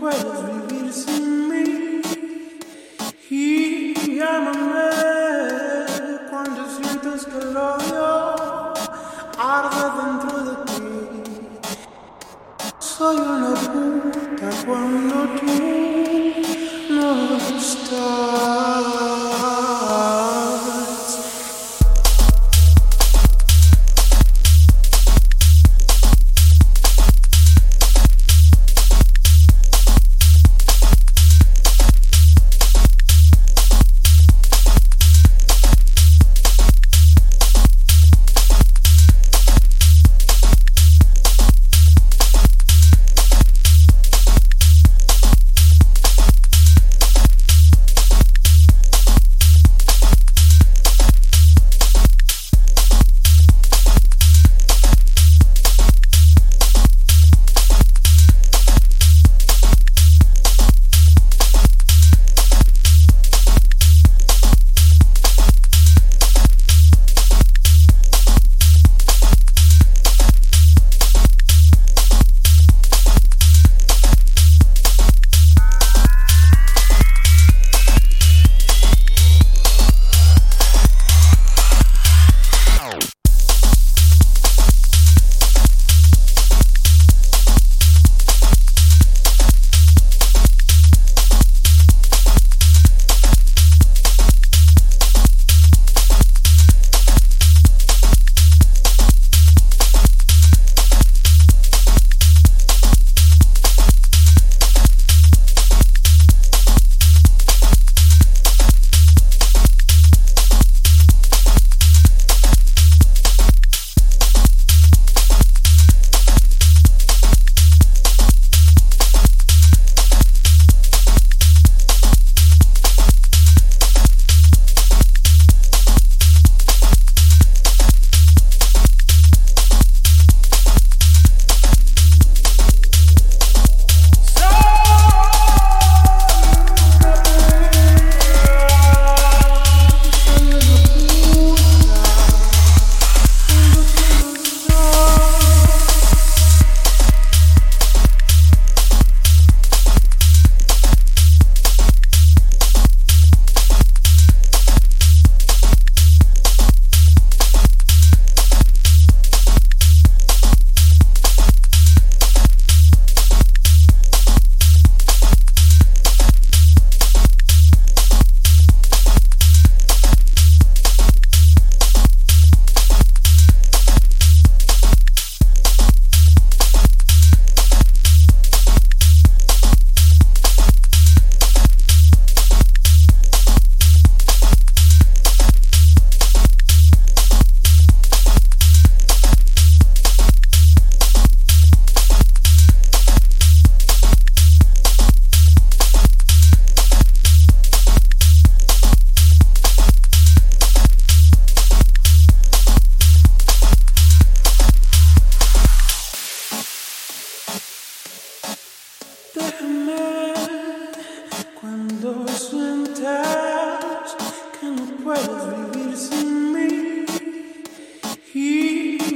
puedes vivir sin mí y llámame cuando sientes que el odio arde dentro de ti. Soy una puta cuando tú no estás.